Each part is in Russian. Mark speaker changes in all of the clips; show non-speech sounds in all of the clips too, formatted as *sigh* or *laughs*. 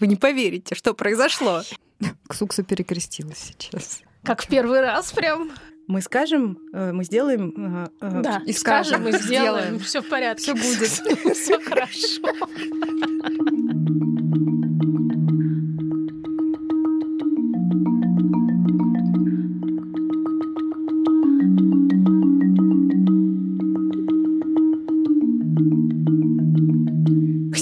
Speaker 1: Вы не поверите, что произошло.
Speaker 2: Ксукса перекрестилась сейчас.
Speaker 3: Как в первый раз прям.
Speaker 1: Мы скажем, э, мы сделаем... э, э,
Speaker 3: Да,
Speaker 2: и
Speaker 3: скажем, мы сделаем.
Speaker 2: сделаем.
Speaker 3: Все в порядке.
Speaker 2: Всё будет.
Speaker 3: Все хорошо.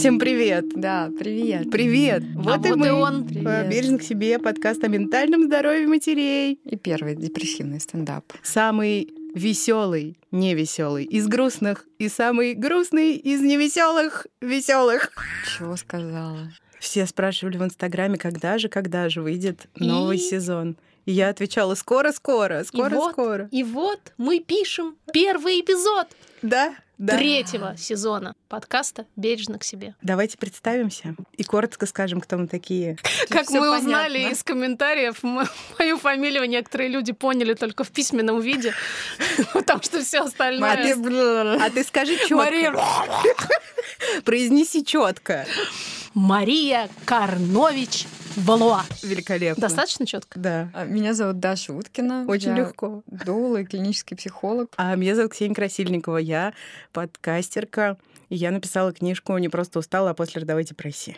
Speaker 1: Всем привет!
Speaker 2: Да, привет.
Speaker 1: Привет!
Speaker 3: Вот
Speaker 1: и
Speaker 3: вот
Speaker 1: мы.
Speaker 3: и он.
Speaker 2: Привет.
Speaker 1: Бережно к себе, подкаст о ментальном здоровье матерей.
Speaker 2: И первый депрессивный стендап.
Speaker 1: Самый веселый, невеселый из грустных и самый грустный из невеселых веселых.
Speaker 2: Чего сказала?
Speaker 1: Все спрашивали в Инстаграме, когда же, когда же выйдет новый
Speaker 3: И?
Speaker 1: сезон. И я отвечала, скоро, скоро, скоро,
Speaker 3: вот,
Speaker 1: скоро.
Speaker 3: И вот мы пишем первый эпизод
Speaker 1: Да, да.
Speaker 3: третьего сезона подкаста «Бережно к себе».
Speaker 1: Давайте представимся и коротко скажем, кто мы такие.
Speaker 3: Как мы узнали из комментариев, мою фамилию некоторые люди поняли только в письменном виде, *laughs* потому что все остальное...
Speaker 1: а ты скажи четко.
Speaker 3: Мария... *laughs*
Speaker 1: Произнеси четко.
Speaker 3: Мария Карнович Валуа.
Speaker 1: Великолепно.
Speaker 3: Достаточно четко?
Speaker 1: Да.
Speaker 2: А, Меня зовут Даша Уткина.
Speaker 1: Очень
Speaker 2: Я
Speaker 1: легко.
Speaker 2: Доула клинический психолог.
Speaker 1: А меня зовут Ксения Красильникова. Я подкастерка. И я написала книжку «Не просто устала, а после родовой депрессии».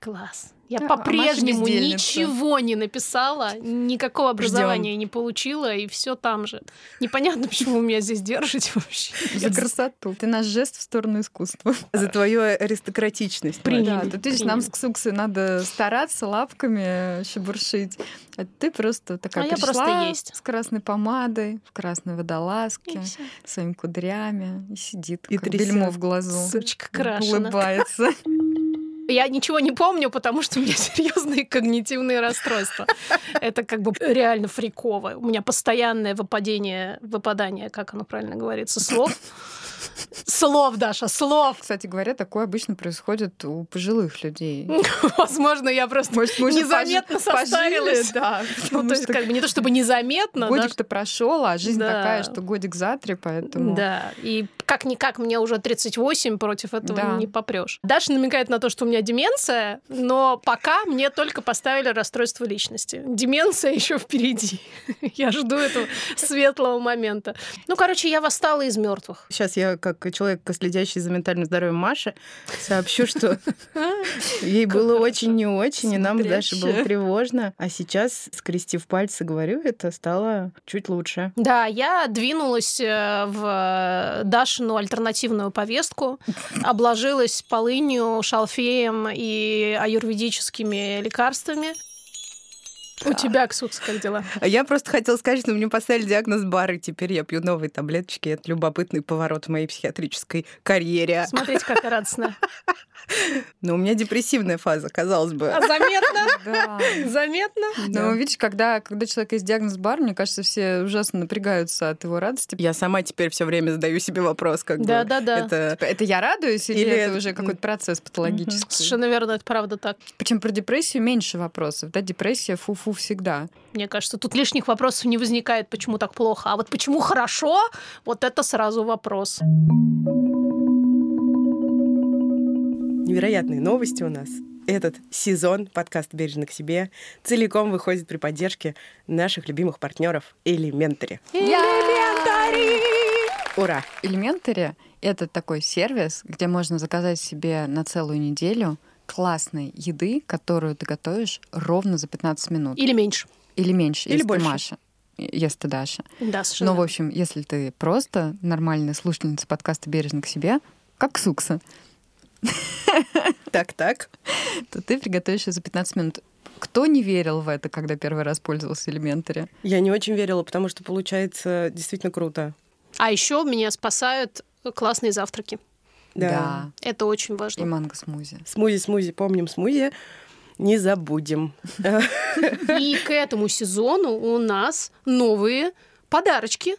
Speaker 3: Класс. Я
Speaker 2: А, а
Speaker 3: по-прежнему
Speaker 2: бездельница.
Speaker 3: ничего не написала, никакого образования не получила, и все там же. Непонятно, почему вы меня здесь держите вообще.
Speaker 2: За красоту. Ты наш жест в сторону искусства.
Speaker 1: За твою аристократичность.
Speaker 3: Приняли.
Speaker 2: Да, тут видишь, нам с Ксуксой надо стараться лапками шебуршить. А ты просто такая
Speaker 3: А я просто есть.
Speaker 2: с красной помадой, в красной водолазке, своими кудрями и сидит,
Speaker 1: И
Speaker 2: как бельмо в глазу.
Speaker 3: Сучка крашена.
Speaker 2: Улыбается.
Speaker 3: Я ничего не помню, потому что у меня *laughs* серьезные когнитивные расстройства. Это как бы реально фриково. У меня постоянное выпадение, выпадание, как оно правильно говорится, слов. Слов, Даша, слов.
Speaker 2: Кстати говоря, такое обычно происходит у пожилых людей. *laughs*
Speaker 3: Возможно, я просто
Speaker 2: Может,
Speaker 3: незаметно
Speaker 2: пож- пожили,
Speaker 3: состарилась.
Speaker 2: Да,
Speaker 3: Ну, то есть, как бы не то чтобы незаметно, да,
Speaker 2: годик-то прошел, а жизнь
Speaker 3: Да.
Speaker 2: такая, что годик за три, поэтому...
Speaker 3: Да, и как-никак мне уже 38, против этого
Speaker 2: Да.
Speaker 3: не попрешь. Даша намекает на то, что у меня деменция, но пока мне только поставили расстройство личности. Деменция еще впереди. *laughs* Я жду этого светлого момента. Ну, короче, я восстала из мертвых.
Speaker 1: Сейчас я, как человек, следящий за ментальным здоровьем Маши, сообщу, что ей было очень не очень, и нам даже было тревожно. А сейчас, скрестив пальцы, говорю, это стало чуть лучше.
Speaker 3: Да, я двинулась э, в Дашину альтернативную повестку, обложилась полынью, шалфеем и аюрведическими лекарствами. У тебя, Ксукс, как дела?
Speaker 1: Я просто хотела сказать, что мне поставили диагноз бар, и теперь я пью новые таблеточки. Это любопытный поворот в моей психиатрической карьере.
Speaker 3: Смотрите, как я радостная. *laughs*
Speaker 1: Но у меня депрессивная фаза, казалось бы.
Speaker 3: А заметно? *laughs*
Speaker 2: Да.
Speaker 3: Заметно?
Speaker 2: Но видишь, когда, когда у человека есть диагноз бар, мне кажется, все ужасно напрягаются от его радости.
Speaker 1: Я сама теперь все время задаю себе вопрос, как бы
Speaker 3: Да-да-да.
Speaker 1: это
Speaker 2: Типа, Это я радуюсь или,
Speaker 1: Или
Speaker 2: это
Speaker 1: это-
Speaker 2: уже какой-то процесс патологический?
Speaker 3: Совершенно верно, это правда так.
Speaker 2: Причем про депрессию меньше вопросов. Да, депрессия фу-фу всегда.
Speaker 3: Мне кажется, тут лишних вопросов не возникает, почему так плохо. А вот почему хорошо, вот это сразу вопрос.
Speaker 1: невероятные новости у нас. Этот сезон подкаста «Бережно к себе» целиком выходит при поддержке наших любимых партнеров Elementary. Ура!
Speaker 2: Elementary — это такой сервис, где можно заказать себе на целую неделю классной еды, которую ты готовишь ровно за 15 минут.
Speaker 3: Или меньше.
Speaker 2: Или меньше,
Speaker 1: Или
Speaker 2: если
Speaker 1: больше.
Speaker 2: ты Маша. Если ты Даша.
Speaker 3: Да, совершенно.
Speaker 2: Но, в общем, если ты просто нормальная слушательница подкаста «Бережно к себе», как Сукса,
Speaker 1: Так-так. *laughs*
Speaker 2: то ты приготовишь ее за 15 минут. Кто не верил в это, когда первый раз пользовался Elementary?
Speaker 1: Я не очень верила, потому что получается действительно круто.
Speaker 3: А еще меня спасают классные завтраки.
Speaker 1: Да.
Speaker 3: Это очень
Speaker 2: И
Speaker 3: важно.
Speaker 2: манго-смузи.
Speaker 1: Смузи-смузи, помним смузи. Не забудем.
Speaker 3: И к этому сезону у нас новые подарочки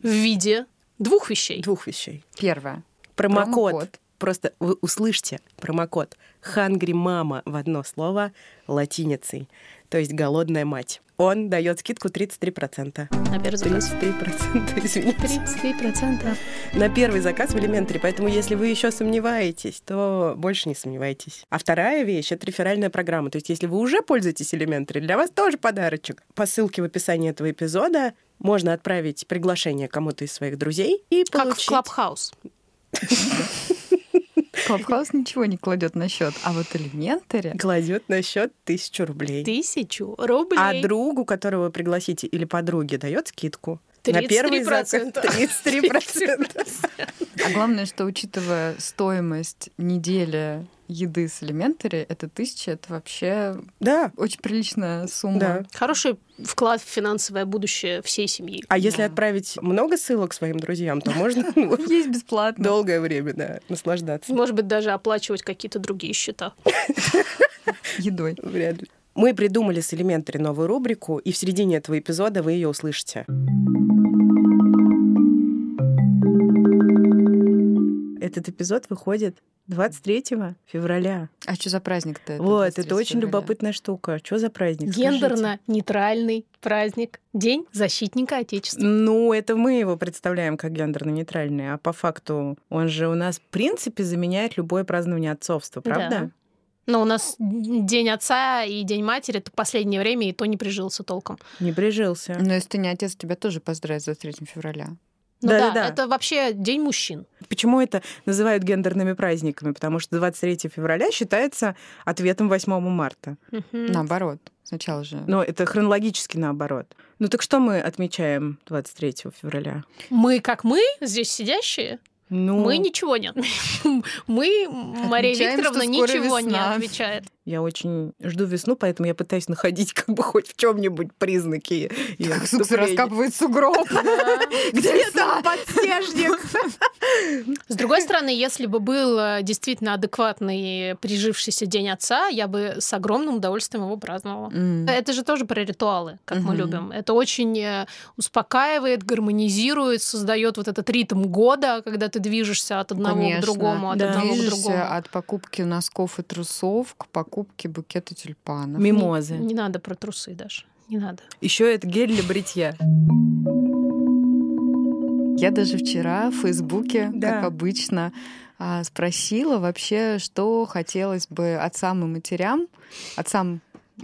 Speaker 3: в виде двух вещей.
Speaker 1: Двух вещей.
Speaker 2: Первое.
Speaker 1: Промокод просто вы услышьте промокод Hungry Mama в одно слово латиницей, то есть голодная мать. Он дает скидку 33%.
Speaker 3: На первый заказ.
Speaker 1: 33%, *laughs* извините.
Speaker 3: 33%.
Speaker 1: На первый заказ в Elementary, поэтому если вы еще сомневаетесь, то больше не сомневайтесь. А вторая вещь — это реферальная программа. То есть если вы уже пользуетесь Elementary, для вас тоже подарочек. По ссылке в описании этого эпизода можно отправить приглашение кому-то из своих друзей и
Speaker 3: Как в
Speaker 1: получить...
Speaker 3: Clubhouse. *laughs*
Speaker 2: Clubhouse ничего не кладет на счет, а вот Elementaree...
Speaker 1: Кладет на счет тысячу рублей.
Speaker 3: Тысячу рублей.
Speaker 1: А другу, которого вы пригласите, или подруге, дает скидку. На первый заказ
Speaker 3: 33%.
Speaker 1: 33%.
Speaker 2: А главное, что учитывая стоимость недели еды с Elementaree, это тысяча, это вообще
Speaker 1: Да,
Speaker 2: очень приличная сумма.
Speaker 1: да.
Speaker 3: Хороший вклад в финансовое будущее всей семьи.
Speaker 1: А если
Speaker 2: Да.
Speaker 1: отправить много ссылок своим друзьям, то можно ну,
Speaker 2: Есть бесплатно.
Speaker 1: долгое время да, наслаждаться.
Speaker 3: Может быть, даже оплачивать какие-то другие счета. *laughs*
Speaker 2: Едой.
Speaker 1: Вряд ли. Мы придумали с Elementary новую рубрику, и в середине этого эпизода вы ее услышите. Этот эпизод выходит 23 февраля.
Speaker 2: А что за праздник-то? это
Speaker 1: вот,
Speaker 2: 23
Speaker 1: это очень
Speaker 2: февраля?
Speaker 1: любопытная штука. Что за праздник?
Speaker 3: Гендерно-нейтральный праздник. День защитника Отечества.
Speaker 1: Ну, это мы его представляем как гендерно-нейтральный, а по факту он же у нас, в принципе, заменяет любое празднование отцовства, правда?
Speaker 3: Да. Но у нас День отца и День матери это последнее время, и то не прижился толком.
Speaker 1: Не прижился.
Speaker 2: Но если ты не отец, тебя тоже поздравят за 3 февраля.
Speaker 3: Ну да,
Speaker 1: Да-да-да.
Speaker 3: это вообще День мужчин.
Speaker 1: Почему это называют гендерными праздниками? Потому что 23 февраля считается ответом 8 марта.
Speaker 3: Мгм.
Speaker 2: Наоборот. Сначала же.
Speaker 1: Но это хронологически наоборот. Ну так что мы отмечаем 23 февраля?
Speaker 3: Мы, как мы, здесь сидящие,
Speaker 1: Ну,
Speaker 3: мы ничего не отмечаем. *laughs* Мы, Мария
Speaker 2: Отмечаем,
Speaker 3: Викторовна, ничего не
Speaker 2: весна.
Speaker 3: отвечает.
Speaker 1: Я очень жду весну, поэтому я пытаюсь находить *laughs* как бы хоть в чем-нибудь признаки.
Speaker 2: Как Сукса раскапывает сугроб. *laughs*
Speaker 1: Где там подснежник?
Speaker 3: С другой стороны, если бы был э, действительно адекватный прижившийся День отца, я бы с огромным удовольствием его праздновала. Это же тоже про ритуалы, как мы любим. Это очень э, успокаивает, гармонизирует, создает вот этот ритм года, когда ты движешься от одного к другому, от одного к другому.
Speaker 2: от покупки носков и трусов к покупке букета тюльпанов.
Speaker 1: Мимозы.
Speaker 3: Не, не надо про трусы даже. Не надо.
Speaker 1: Еще это гель для бритья.
Speaker 2: Я даже вчера в Фейсбуке,
Speaker 1: Да.
Speaker 2: как обычно, а, спросила вообще, что хотелось бы отцам и матерям, отцам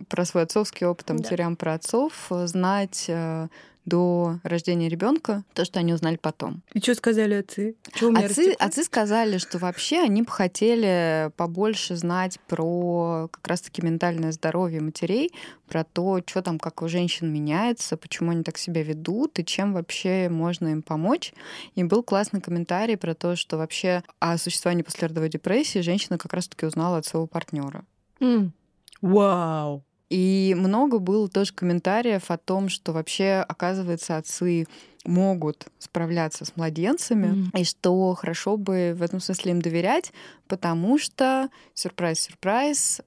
Speaker 2: про свой отцовский опыт, а
Speaker 3: Да.
Speaker 2: матерям про отцов, э, знать э, до рождения ребенка то, что они узнали потом.
Speaker 1: И что сказали отцы? Меня
Speaker 2: Отцы, отцы сказали, что вообще они бы хотели побольше знать про как раз-таки ментальное здоровье матерей, про то, что там, как у женщин меняется, почему они так себя ведут и чем вообще можно им помочь. И был классный комментарий про то, что вообще о существовании послеродовой депрессии женщина как раз-таки узнала от своего партнера.
Speaker 3: М.
Speaker 1: Вау!
Speaker 2: И много было тоже комментариев о том, что вообще, оказывается, отцы могут справляться с младенцами,
Speaker 3: Мгм.
Speaker 2: и что хорошо бы в этом смысле им доверять, потому что, сюрприз-сюрприз,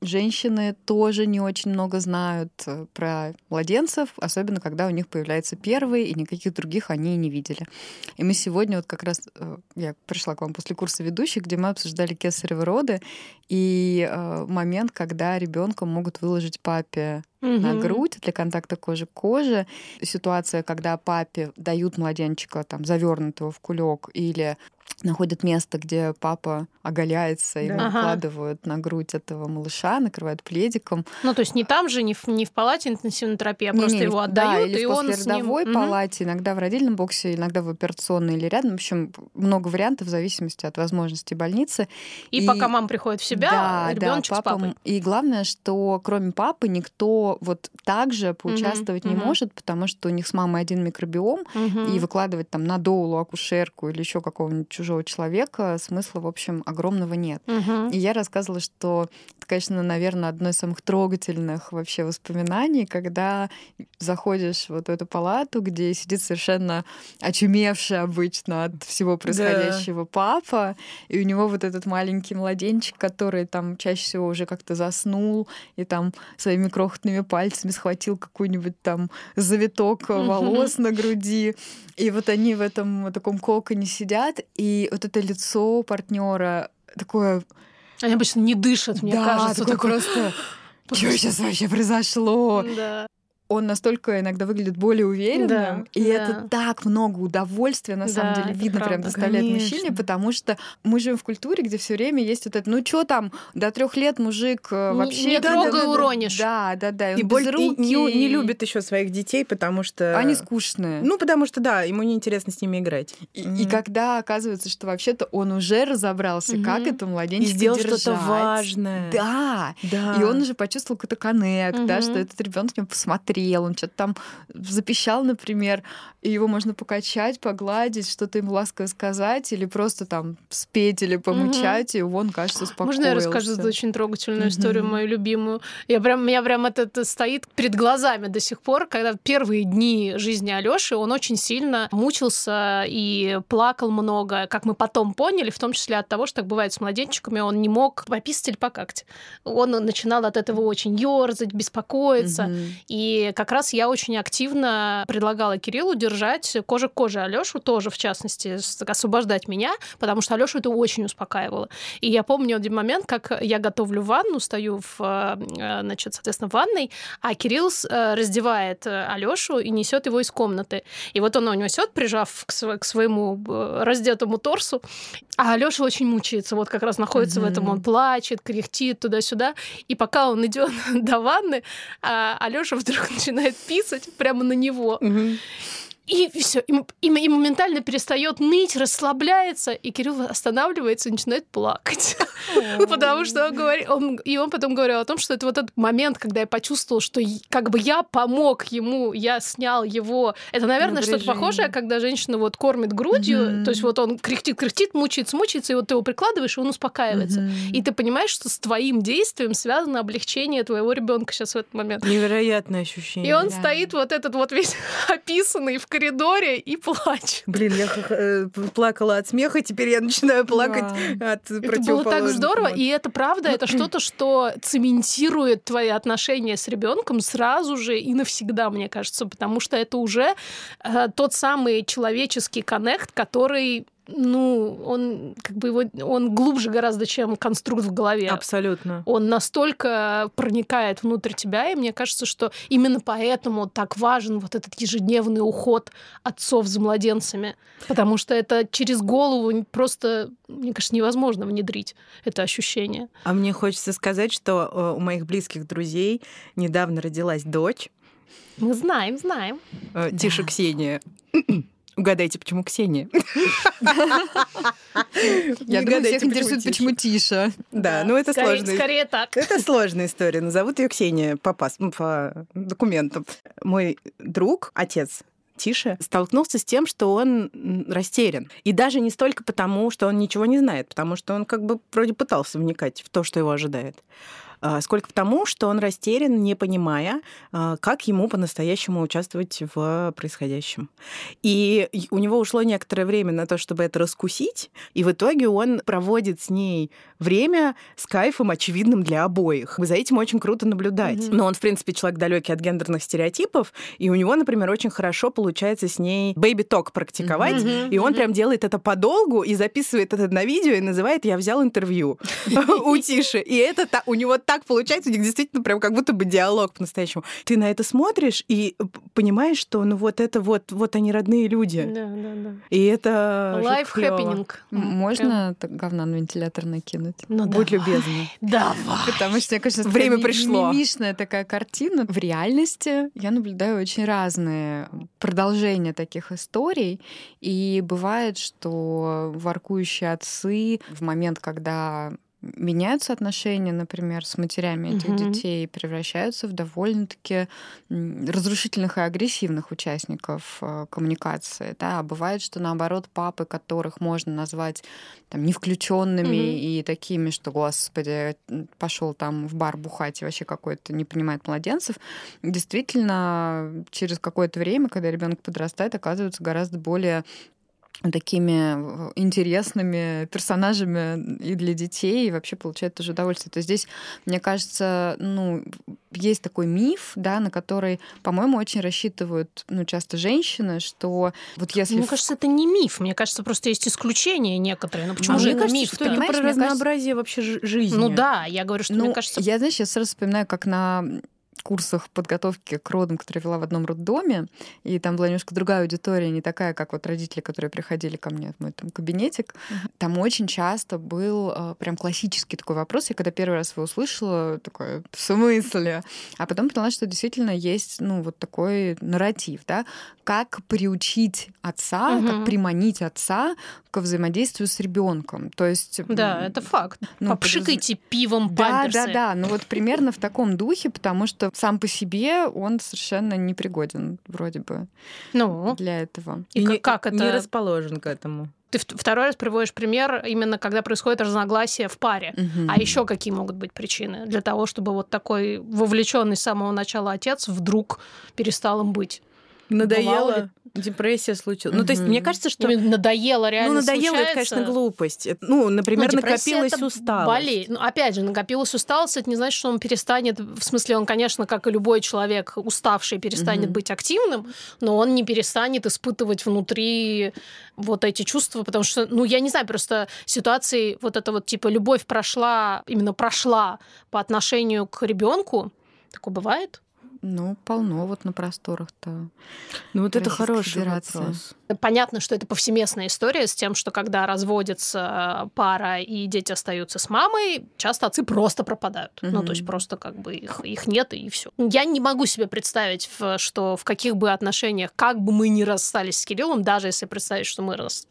Speaker 2: женщины тоже не очень много знают э, про младенцев, особенно когда у них появляется первый, и никаких других они и не видели. И мы сегодня вот как раз, э, я пришла к вам после курса ведущих, где мы обсуждали кесаревы роды, и э, момент, когда ребенка могут выложить папе на
Speaker 3: Мгм.
Speaker 2: грудь для контакта кожи к коже. Ситуация, когда папе дают младенчика там завернутого в кулек или находят место, где папа оголяется, и
Speaker 1: Да.
Speaker 2: его
Speaker 3: Ага.
Speaker 2: укладывают на грудь этого малыша, накрывают пледиком.
Speaker 3: Ну, то есть не там же, не в, не в палате интенсивной терапии, а
Speaker 2: Не-не,
Speaker 3: просто
Speaker 2: не
Speaker 3: его
Speaker 2: да,
Speaker 3: отдают,
Speaker 2: или
Speaker 3: и
Speaker 2: в
Speaker 3: он с ним...
Speaker 2: палате, иногда в родильном боксе, иногда в операционной или рядом. В общем, много вариантов в зависимости от возможностей больницы.
Speaker 3: И,
Speaker 2: И-
Speaker 3: пока мама приходит в себя,
Speaker 2: Да,
Speaker 3: ребеночек
Speaker 2: да,
Speaker 3: с папой.
Speaker 2: И главное, что кроме папы никто вот так же поучаствовать не
Speaker 3: мгм.
Speaker 2: может, потому что у них с мамой один микробиом,
Speaker 3: Мгм.
Speaker 2: и выкладывать там на доулу акушерку или еще какого-нибудь чужого человека смысла, в общем, огромного нет.
Speaker 3: Мгм.
Speaker 2: И я рассказывала, что конечно, наверное, одно из самых трогательных вообще воспоминаний, когда заходишь вот в эту палату, где сидит совершенно очумевший обычно от всего происходящего да. папа, и у него вот этот маленький младенчик, который там чаще всего уже как-то заснул, и там своими крохотными пальцами схватил какой-нибудь там завиток волос на груди. И вот они в этом таком коконе сидят, и вот это лицо партнера такое...
Speaker 3: Они обычно не дышат, мне
Speaker 2: да,
Speaker 3: кажется.
Speaker 2: Такое такое... просто... *laughs* Что сейчас вообще произошло?
Speaker 3: Да
Speaker 2: он настолько иногда выглядит более уверенным, да, и да. это так много удовольствия на да, самом деле видно прям доставляет Конечно. мужчине, потому что мы живем в культуре, где все время есть вот это, ну что там, до трех лет мужик э, не, вообще
Speaker 3: не трогай, да, уронишь.
Speaker 2: Да, да, да.
Speaker 1: И, боль, и не, не любит еще своих детей, потому что
Speaker 2: они скучные.
Speaker 1: Ну потому что да, ему неинтересно с ними играть.
Speaker 2: И, mm. и когда оказывается, что вообще-то он уже разобрался, mm-hmm. как это младенчика и сделал
Speaker 1: что-то важное.
Speaker 2: Да. да. И он уже почувствовал какой-то коннект, mm-hmm. да, что этот ребенок с ним посмотрел смотрел, он что-то там запищал, например, и его можно покачать, погладить, что-то ему ласково сказать, или просто там спеть или помычать, угу. и он, кажется, успокоился.
Speaker 3: Можно я расскажу очень трогательную историю, мою любимую? Я прям, у меня прям это, это стоит перед глазами до сих пор, когда первые дни жизни Алёши он очень сильно мучился и плакал много, как мы потом поняли, в том числе от того, что так бывает с младенчиками, он не мог пописать или покакать. Он начинал от этого очень ёрзать, беспокоиться. Угу. И как раз я очень активно предлагала Кириллу держать кожа к коже Алёшу тоже, в частности, освобождать меня, потому что Алёшу это очень успокаивало. И я помню один момент, как я готовлю ванну, стою в, э, значит, соответственно, в ванной, а Кирилл э, раздевает э, Алёшу и несет его из комнаты. И вот он его несет, прижав к, к своему раздетому торсу, а Алёша очень мучается, вот как раз находится mm-hmm. в этом, он плачет, кряхтит туда-сюда. И пока он идет *laughs* до ванны, а Алёша вдруг начинает писать прямо на него. Mm-hmm. И все, и, и, и моментально перестает ныть, расслабляется, и Кирилл останавливается и начинает плакать. Потому что он говорит, он, и он потом говорил о том, что это вот этот момент, когда я почувствовал, что как бы я помог ему, я снял его. Это, наверное, что-то похожее, когда женщина вот кормит грудью, то есть вот он кряхтит, кряхтит, мучается, мучается, и вот ты его прикладываешь, и он успокаивается. И ты понимаешь, что с твоим действием связано облегчение твоего ребенка сейчас в этот момент.
Speaker 1: Невероятное ощущение.
Speaker 3: И он стоит вот этот вот весь *laughs* описанный в коридоре и плачет.
Speaker 1: Блин, я э, плакала от смеха, теперь я начинаю плакать да. от
Speaker 3: Это было так здорово, и это правда, это *clears throat* что-то, что цементирует твои отношения с ребенком сразу же и навсегда, мне кажется, потому что это уже э, тот самый человеческий коннект, который ну, он как бы его, он глубже гораздо, чем конструкт в голове.
Speaker 1: Абсолютно.
Speaker 3: Он настолько проникает внутрь тебя, и мне кажется, что именно поэтому так важен вот этот ежедневный уход отцов за младенцами, потому что это через голову просто, мне кажется, невозможно внедрить это ощущение.
Speaker 1: А мне хочется сказать, что э, у моих близких друзей недавно родилась дочь.
Speaker 3: Мы знаем, знаем.
Speaker 1: Э, тише, да. Ксения. Угадайте, почему Ксения? *laughs*
Speaker 2: Я думаю, всех интересует, почему Тиша.
Speaker 1: Да, ну это сложно.
Speaker 3: Скорее так.
Speaker 1: Это сложная история. Назовут ее Ксения по по документам. Мой друг, отец Тише, столкнулся с тем, что он растерян. И даже не столько потому, что он ничего не знает, потому что он как бы вроде пытался вникать в то, что его ожидает. А, сколько потому, что он растерян, не понимая, а, как ему по-настоящему участвовать в происходящем. И у него ушло некоторое время на то, чтобы это раскусить, и в итоге он проводит с ней время с кайфом, очевидным для обоих. За этим очень круто наблюдать. Mm-hmm. Но он, в принципе, человек далекий от гендерных стереотипов, и у него, например, очень хорошо получается с ней baby talk практиковать, mm-hmm. и он mm-hmm. прям делает это подолгу и записывает это на видео и называет «Я взял интервью» *laughs* у Тиши. И это у него так получается, у них действительно прям как будто бы диалог по-настоящему. Ты на это смотришь и понимаешь, что ну вот это вот, вот они родные люди.
Speaker 3: Да, да, да.
Speaker 1: И это
Speaker 3: Life happening.
Speaker 2: Можно так говна на вентилятор накинуть?
Speaker 1: Ну, Будь давай. любезна.
Speaker 3: Давай.
Speaker 2: Потому что, мне кажется,
Speaker 1: время пришло.
Speaker 2: Мимишная такая картина. В реальности я наблюдаю очень разные продолжения таких историй. И бывает, что воркующие отцы в момент, когда меняются отношения, например, с матерями этих
Speaker 3: Мгм.
Speaker 2: детей, превращаются в довольно-таки разрушительных и агрессивных участников э, коммуникации. Да? А бывает, что наоборот, папы, которых можно назвать там, не включенными
Speaker 3: Мгм.
Speaker 2: и такими, что, господи, пошел там в бар бухать и вообще какой-то не понимает младенцев, действительно, через какое-то время, когда ребенок подрастает, оказываются гораздо более такими э, интересными персонажами и для детей, и вообще получает тоже удовольствие. То есть здесь, мне кажется, ну, есть такой миф, да, на который, по-моему, очень рассчитывают, ну, часто женщины, что вот если...
Speaker 3: Мне кажется, это не миф. Мне кажется, просто есть исключения некоторые. Ну почему
Speaker 2: А
Speaker 3: же
Speaker 2: мне
Speaker 3: это
Speaker 2: кажется,
Speaker 3: миф?
Speaker 2: что
Speaker 1: это про
Speaker 2: мне кажется-
Speaker 1: разнообразие вообще жи- жизни.
Speaker 3: Ну да, я говорю, что
Speaker 2: ну,
Speaker 3: мне кажется,
Speaker 2: я, знаешь, я сразу вспоминаю, как на курсах подготовки к родам, которые вела в одном роддоме, и там была немножко другая аудитория, не такая, как вот родители, которые приходили ко мне в мой там кабинетик. Там очень часто был э, прям классический такой вопрос. Я когда первый раз его услышала, такое, в смысле? А потом поняла, что действительно есть, ну, вот такой нарратив, да, как приучить отца,
Speaker 3: Мгм.
Speaker 2: как приманить отца к взаимодействию с ребенком. То есть...
Speaker 3: да, это факт.
Speaker 2: ну,
Speaker 3: Попшикайте пивом
Speaker 2: да,
Speaker 3: памперсы.
Speaker 2: да, да. Ну вот примерно в таком духе, потому что сам по себе он совершенно непригоден вроде бы
Speaker 3: Ну,
Speaker 2: для этого.
Speaker 3: и,
Speaker 1: не,
Speaker 3: как это?
Speaker 1: Не расположен к этому.
Speaker 3: Ты второй раз приводишь пример именно когда происходит разногласие в паре.
Speaker 2: Мгм.
Speaker 3: А еще какие могут быть причины для того, чтобы вот такой вовлеченный с самого начала отец вдруг перестал им быть?
Speaker 1: Надоело, депрессия случилась. Ну, то есть, мне кажется, что...
Speaker 3: Именно надоело реально
Speaker 1: Ну, надоело, это,
Speaker 3: случается.
Speaker 1: конечно, глупость. Это, Ну, например,
Speaker 3: Ну,
Speaker 1: накопилась
Speaker 3: это
Speaker 1: усталость.
Speaker 3: болезнь. Ну, опять же, накопилась усталость, это не значит, что он перестанет, в смысле, он, конечно, как и любой человек, уставший, перестанет
Speaker 2: Мгм.
Speaker 3: быть активным, но он не перестанет испытывать внутри вот эти чувства, потому что, ну, я не знаю, просто ситуации, вот это вот, типа, любовь прошла, именно прошла по отношению к ребенку, такое бывает?
Speaker 2: Ну, полно вот на просторах-то.
Speaker 1: Ну, вот это хороший
Speaker 2: Федерации.
Speaker 1: вопрос.
Speaker 3: Понятно, что это повсеместная история с тем, что когда разводится пара и дети остаются с мамой, часто отцы просто пропадают. Ну,
Speaker 2: Мгм.
Speaker 3: то есть просто как бы их, их нет и все. Я не могу себе представить, что в каких бы отношениях, как бы мы ни расстались с Кириллом, даже если представить, что мы рас...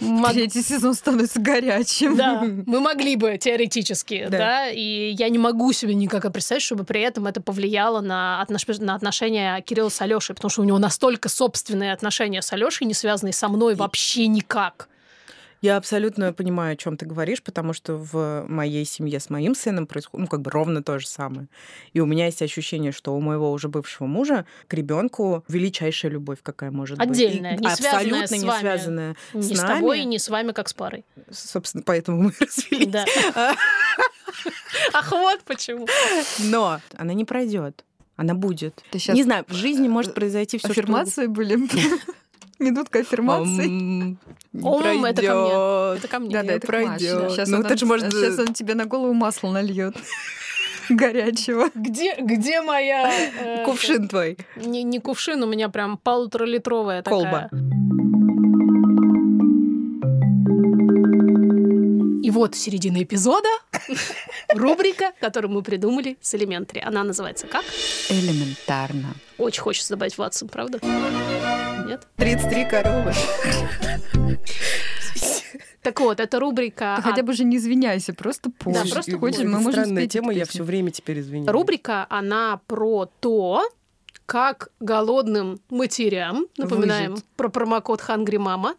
Speaker 3: мог-
Speaker 2: Третий сезон становится горячим.
Speaker 3: Да, *laughs* мы могли бы теоретически,
Speaker 1: Да.
Speaker 3: да. и я не могу себе никак представить, чтобы при этом это повлияло на, отнош- на отношения Кирилла с Алешей, потому что у него настолько собственные отношения с Алешей, не связанные со мной вообще никак.
Speaker 1: Я абсолютно понимаю, о чем ты говоришь, потому что в моей семье с моим сыном происходит, ну, как бы ровно то же самое. И у меня есть ощущение, что у моего уже бывшего мужа к ребенку величайшая любовь, какая может
Speaker 3: Отдельная,
Speaker 1: быть.
Speaker 3: не связанная
Speaker 1: абсолютно
Speaker 3: с
Speaker 1: не
Speaker 3: вами.
Speaker 1: связанная
Speaker 3: Ни
Speaker 1: с,
Speaker 3: с,
Speaker 1: нами.
Speaker 3: тобой, ни с вами, как с парой.
Speaker 1: Собственно, поэтому мы *laughs* развелись.
Speaker 3: Да. Ах, вот почему.
Speaker 1: Но она не пройдет. Она будет. Не знаю, в жизни может произойти все
Speaker 2: Аффирмации были. Минутка аффирмаций. *laughs*
Speaker 3: Ом, это ко мне. Это ко мне.
Speaker 2: Да, да, это
Speaker 1: пройдет.
Speaker 2: Сейчас
Speaker 1: Ну,
Speaker 2: он,
Speaker 1: может-
Speaker 2: сейчас он тебе на голову масло нальет. *laughs* Горячего.
Speaker 3: Где, где моя... э, *laughs*
Speaker 1: Кувшин твой.
Speaker 3: Не, не кувшин, у меня прям полуторалитровая
Speaker 1: Колба.
Speaker 3: такая. И вот середина эпизода. Рубрика, которую мы придумали с Elementary. Она называется как?
Speaker 2: Элементарно.
Speaker 3: Очень хочется добавить Ватсон, правда? Нет?
Speaker 1: 33 коровы.
Speaker 3: Так вот, эта рубрика...
Speaker 2: Ты хотя бы уже не извиняйся, просто пой.
Speaker 3: Да, просто
Speaker 2: Хочешь,
Speaker 3: пой.
Speaker 2: мы можем
Speaker 1: Странная тема, я все время теперь извиняюсь.
Speaker 3: Рубрика, она про то, как голодным матерям, напоминаем
Speaker 1: Выжить.
Speaker 3: про промокод Hungry Mama,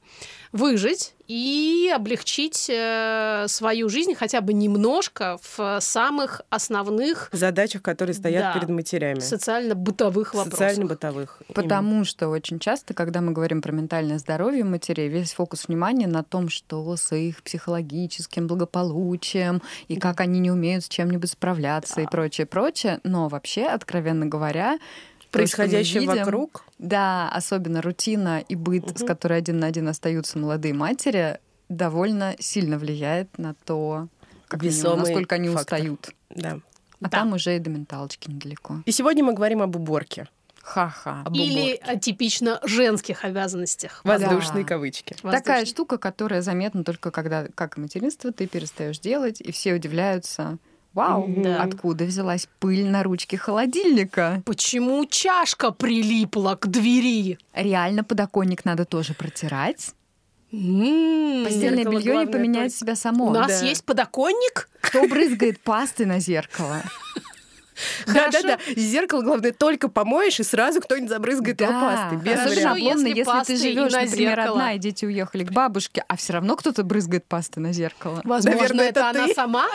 Speaker 3: выжить и облегчить э, свою жизнь хотя бы немножко в самых основных
Speaker 1: задачах, которые стоят
Speaker 3: Да.
Speaker 1: перед матерями.
Speaker 3: социально-бытовых вопросах.
Speaker 1: Социально-бытовых.
Speaker 2: Потому что очень часто, когда мы говорим про ментальное здоровье матерей, весь фокус внимания на том, что с их психологическим благополучием и как они не умеют с чем-нибудь справляться и
Speaker 3: Да.
Speaker 2: прочее, прочее. Но вообще, откровенно говоря,
Speaker 1: Происходящее
Speaker 2: видим,
Speaker 1: вокруг.
Speaker 2: Да, особенно рутина и быт, с
Speaker 3: Мгм.
Speaker 2: которой один на один остаются молодые матери, довольно сильно влияет на то, как минимум, насколько они
Speaker 1: фактор.
Speaker 2: устают.
Speaker 1: Да.
Speaker 2: А
Speaker 3: Да.
Speaker 2: там уже и до менталочки недалеко.
Speaker 1: И сегодня мы говорим об уборке.
Speaker 2: Ха-ха.
Speaker 1: Об
Speaker 3: Или
Speaker 1: уборке.
Speaker 3: о типично женских обязанностях.
Speaker 1: Воздушные
Speaker 2: Да.
Speaker 1: кавычки.
Speaker 2: Такая
Speaker 3: Воздушных.
Speaker 2: штука, которая заметна только когда, как и материнство, ты перестаешь делать, и все удивляются. Вау,
Speaker 3: Да.
Speaker 2: откуда взялась пыль на ручке холодильника?
Speaker 3: Почему чашка прилипла к двери?
Speaker 2: Реально подоконник надо тоже протирать.
Speaker 3: М,
Speaker 2: Постельное белье не поменяет
Speaker 1: только-
Speaker 2: себя само.
Speaker 3: У нас
Speaker 1: да.
Speaker 3: есть подоконник?
Speaker 2: Кто брызгает пастой на зеркало? *laughs*
Speaker 1: Да-да-да. Зеркало, главное, только помоешь, и сразу кто-нибудь забрызгает его пастой. Без
Speaker 3: Хорошо,
Speaker 2: Особенно обломно,
Speaker 3: если
Speaker 2: если ты
Speaker 3: и
Speaker 2: живешь,
Speaker 3: на
Speaker 2: например,
Speaker 3: зеркало.
Speaker 2: одна, и дети уехали к бабушке, а все равно кто-то брызгает пастой на зеркало.
Speaker 3: Возможно,
Speaker 1: Наверное,
Speaker 3: это,
Speaker 1: это
Speaker 3: она
Speaker 1: ты.
Speaker 3: сама.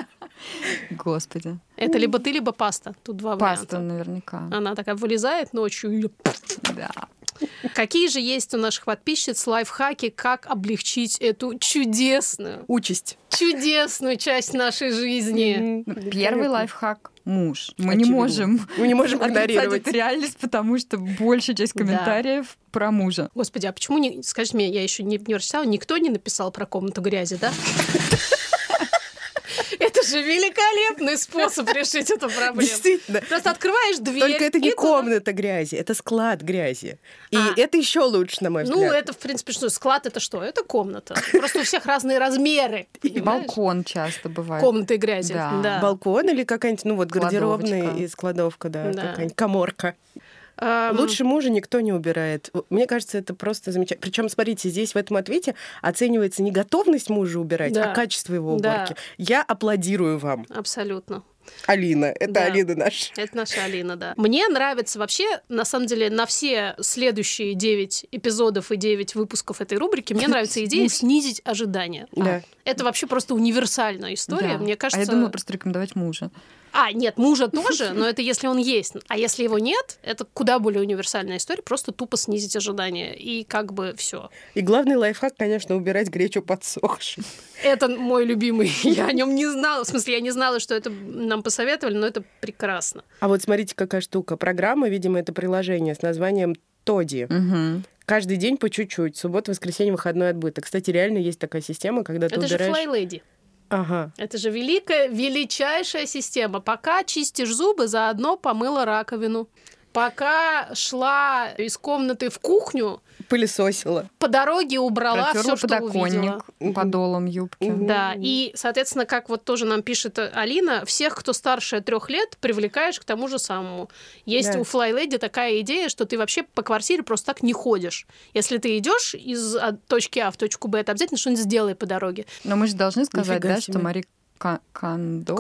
Speaker 3: *laughs*
Speaker 2: Господи.
Speaker 3: Это либо ты, либо паста. Тут два
Speaker 2: Паста
Speaker 3: варианта.
Speaker 2: наверняка.
Speaker 3: Она такая вылезает ночью и
Speaker 2: Да.
Speaker 3: Какие же есть у наших подписчиц лайфхаки, как облегчить эту чудесную,
Speaker 1: Участь.
Speaker 3: чудесную часть нашей жизни?
Speaker 2: Первый лайфхак — муж. Мы не
Speaker 1: Очевидно.
Speaker 2: можем
Speaker 1: Мы не можем игнорировать.
Speaker 2: эту реальность, потому что большая часть
Speaker 3: Да.
Speaker 2: комментариев про мужа.
Speaker 3: Господи, а почему не... Скажите мне, я еще не, не прочитала, никто не написал про комнату грязи, да? Это же великолепный способ решить эту проблему.
Speaker 1: Действительно.
Speaker 3: Просто открываешь дверь.
Speaker 1: Только это не комната грязи, это склад грязи. И
Speaker 3: А.
Speaker 1: это еще лучше, на мой
Speaker 3: Ну,
Speaker 1: взгляд.
Speaker 3: это, в принципе, что? Склад это что? Это комната. Просто у всех разные размеры.
Speaker 2: Балкон часто бывает.
Speaker 3: Комнаты грязи.
Speaker 2: Да.
Speaker 1: Балкон или какая-нибудь, ну вот, гардеробная и складовка, да,
Speaker 3: Да.
Speaker 1: какая-нибудь коморка. Лучше мужа никто не убирает. Мне кажется, это просто замечательно. Причем, смотрите, здесь в этом ответе оценивается не готовность мужа убирать,
Speaker 3: Да.
Speaker 1: а качество его
Speaker 3: Да.
Speaker 1: уборки. Я аплодирую вам,
Speaker 3: Абсолютно.
Speaker 1: Алина. Это
Speaker 3: Да.
Speaker 1: Алина наша.
Speaker 3: Это наша Алина, да. Мне нравится вообще, на самом деле, на все следующие 9 эпизодов и 9 выпусков этой рубрики, мне нравится *laughs* идея снизить ожидания.
Speaker 1: Да.
Speaker 3: Это вообще просто универсальная история.
Speaker 2: Да.
Speaker 3: Мне кажется...
Speaker 2: А я думаю, просто рекомендовать мужа.
Speaker 3: А, нет, мужа тоже, но это если он есть. А если его нет, это куда более универсальная история, просто тупо снизить ожидания. И как бы все.
Speaker 1: И главный лайфхак, конечно, убирать гречу подсохшей.
Speaker 3: Это мой любимый. *laughs* Я о нем не знала. В смысле, я не знала, что это нам посоветовали, но это прекрасно.
Speaker 1: А вот смотрите, какая штука. Программа, видимо, это приложение с названием Тоди. Каждый день по чуть-чуть. Суббота, воскресенье, выходной отбыток. Кстати, реально есть такая система, когда ты
Speaker 3: Это же
Speaker 1: убираешь...
Speaker 3: Fly Lady.
Speaker 1: Ага.
Speaker 3: Это же великая, величайшая система. Пока чистишь зубы, заодно помыла раковину. Пока шла из комнаты в кухню,
Speaker 1: Пылесосила.
Speaker 3: по дороге убрала все, что увидела.
Speaker 2: подоконник подолом юбки.
Speaker 3: Да, и, соответственно, как вот тоже нам пишет Алина, всех, кто старше трех лет, привлекаешь к тому же самому. Есть
Speaker 1: Да.
Speaker 3: у Fly Lady такая идея, что ты вообще по квартире просто так не ходишь. Если ты идешь из а, точки А в точку Б, ты обязательно что-нибудь сделай по дороге.
Speaker 2: Но мы же должны сказать,
Speaker 1: Нифига
Speaker 2: да,
Speaker 1: себе.
Speaker 2: что Мари Ка- Кондо.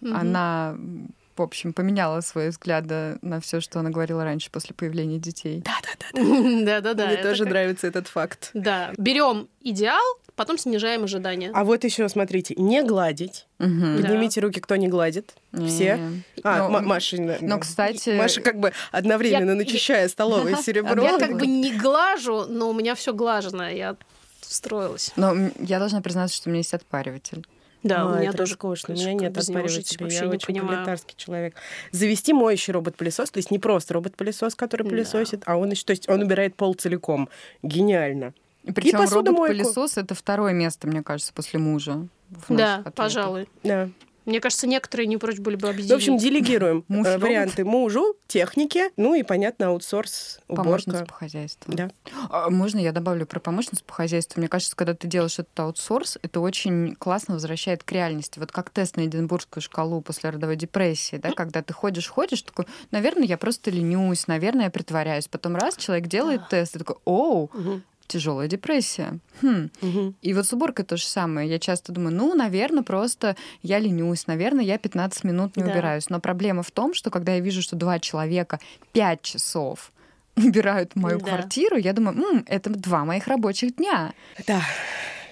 Speaker 3: Мгм.
Speaker 2: В общем, поменяла свои взгляды на все, что она говорила раньше после появления детей. *laughs*
Speaker 3: Да-да-да.
Speaker 1: Мне
Speaker 3: это
Speaker 1: тоже
Speaker 3: как-
Speaker 1: нравится этот факт.
Speaker 3: Да. Берем идеал, потом снижаем ожидания.
Speaker 1: А вот еще, смотрите, не гладить.
Speaker 3: Да.
Speaker 1: Поднимите руки, кто не гладит. Все. А,
Speaker 2: Но-
Speaker 1: М- Маша, да,
Speaker 2: но,
Speaker 1: да.
Speaker 2: кстати-
Speaker 1: Маша как бы одновременно
Speaker 3: Я-
Speaker 1: начищая *laughs* столовое серебро.
Speaker 3: Я как бы не глажу, но у меня все глажено. Я встроилась.
Speaker 2: Но я должна признаться, что у меня есть отпариватель.
Speaker 3: Да,
Speaker 1: А,
Speaker 3: у меня
Speaker 1: это
Speaker 3: тоже
Speaker 1: роскошно. У меня нет отпаривателя.
Speaker 3: вообще
Speaker 1: Я
Speaker 3: не
Speaker 1: очень
Speaker 3: понимаю.
Speaker 1: пролетарский человек. Завести моющий робот-пылесос, то есть не просто робот-пылесос, который
Speaker 3: Да.
Speaker 1: пылесосит, а он еще, то есть он убирает пол целиком. Гениально.
Speaker 2: Причем
Speaker 1: посудомойку.
Speaker 2: робот-пылесос это второе место, мне кажется, после мужа.
Speaker 3: Да, пожалуй.
Speaker 1: Да.
Speaker 3: Мне кажется, некоторые не прочь были бы объединить.
Speaker 1: В общем, делегируем *laughs*
Speaker 2: Муж
Speaker 1: э, варианты мужу, технике, ну и, понятно, аутсорс,
Speaker 2: Помощница
Speaker 1: уборка.
Speaker 2: по хозяйству.
Speaker 1: Да.
Speaker 2: А, Можно я добавлю про помощницу по хозяйству? Мне кажется, когда ты делаешь этот аутсорс, это очень классно возвращает к реальности. Вот как тест на Эдинбургскую шкалу после родовой депрессии, да, когда ты ходишь, ходишь, такой, наверное, я просто ленюсь, наверное, я притворяюсь. Потом раз человек делает тест, и такой, оу,
Speaker 3: Мгм.
Speaker 2: Тяжелая депрессия. Хм.
Speaker 1: Мгм.
Speaker 2: И вот с уборкой то же самое. Я часто думаю, ну, наверное, просто я ленюсь, наверное, я 15 минут не
Speaker 3: Да.
Speaker 2: убираюсь. Но проблема в том, что когда я вижу, что два человека 5 часов *laughs* убирают мою
Speaker 3: Да.
Speaker 2: квартиру, я думаю, «М, это два моих рабочих дня.
Speaker 1: Да,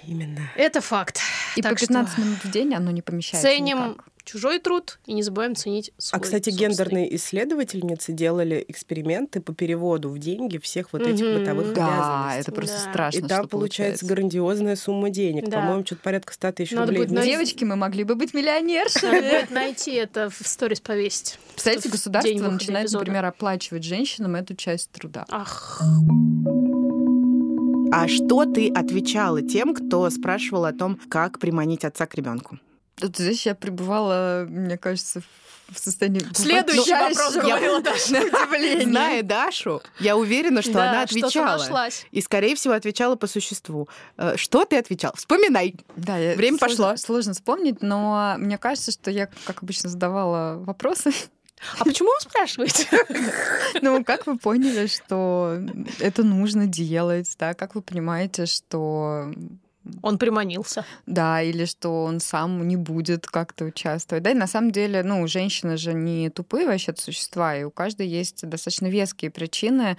Speaker 1: именно.
Speaker 3: Это факт.
Speaker 2: И
Speaker 3: Так
Speaker 2: по
Speaker 3: что
Speaker 2: 15 минут в день оно не помещается
Speaker 3: Ценим
Speaker 2: никак.
Speaker 3: Чужой труд и не забываем ценить свой.
Speaker 1: А, кстати,
Speaker 3: собственный.
Speaker 1: гендерные исследовательницы делали эксперименты по переводу в деньги всех вот этих
Speaker 3: Мгм.
Speaker 1: бытовых
Speaker 2: Да,
Speaker 1: обязанностей.
Speaker 2: это просто
Speaker 3: Да.
Speaker 2: страшно,
Speaker 1: И там получается грандиозная сумма денег.
Speaker 3: Да.
Speaker 1: По-моему, что-то порядка 100 тысяч
Speaker 3: Надо
Speaker 1: рублей.
Speaker 3: будет найти-.
Speaker 2: Девочки, мы могли бы быть
Speaker 3: Надо
Speaker 2: миллионершами.
Speaker 3: будет найти это в сторис повесить.
Speaker 2: Представляете, государство начинает, например, оплачивать женщинам эту часть труда.
Speaker 3: Ах,
Speaker 4: А что ты отвечала тем, кто спрашивал о том, как приманить отца к ребенку?
Speaker 2: Тут здесь я пребывала, мне кажется, в состоянии
Speaker 3: Следующий вопрос
Speaker 2: глубочайшего
Speaker 3: говорила Даша.
Speaker 4: Зная Дашу, я уверена, что
Speaker 3: да,
Speaker 4: она отвечала. И, скорее всего, отвечала по существу. Э, Что ты отвечал? Вспоминай.
Speaker 2: Да, я-
Speaker 4: Время
Speaker 2: сложно-
Speaker 4: пошло.
Speaker 2: Сложно вспомнить, но мне кажется, что я, как обычно, задавала вопросы.
Speaker 3: А почему вы спрашиваете? *laughs*
Speaker 2: Ну, как вы поняли, что это нужно делать, да? Как вы понимаете, что
Speaker 3: Он приманился.
Speaker 2: да, или что он сам не будет как-то участвовать. Да, и на самом деле, ну, женщины же не тупые вообще-то существа, и у каждой есть достаточно веские причины,